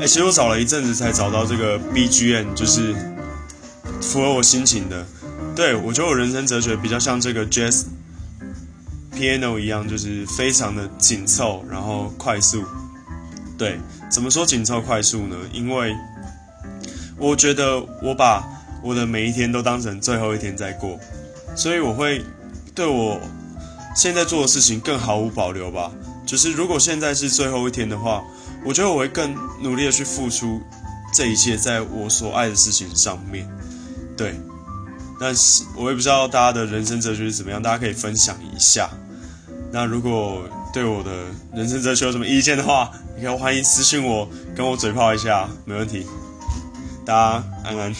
哎，其实我找了一阵子才找到这个 BGM，就是符合我心情的。对我觉得我人生哲学比较像这个 Jazz Piano 一样，就是非常的紧凑，然后快速。对，怎么说紧凑快速呢？因为我觉得我把我的每一天都当成最后一天在过，所以我会对我现在做的事情更毫无保留吧。就是如果现在是最后一天的话，我觉得我会更努力的去付出这一切，在我所爱的事情上面。对，但是我也不知道大家的人生哲学是怎么样，大家可以分享一下。那如果对我的人生哲学有什么意见的话，你可以欢迎私信我，跟我嘴炮一下，没问题。大家安安。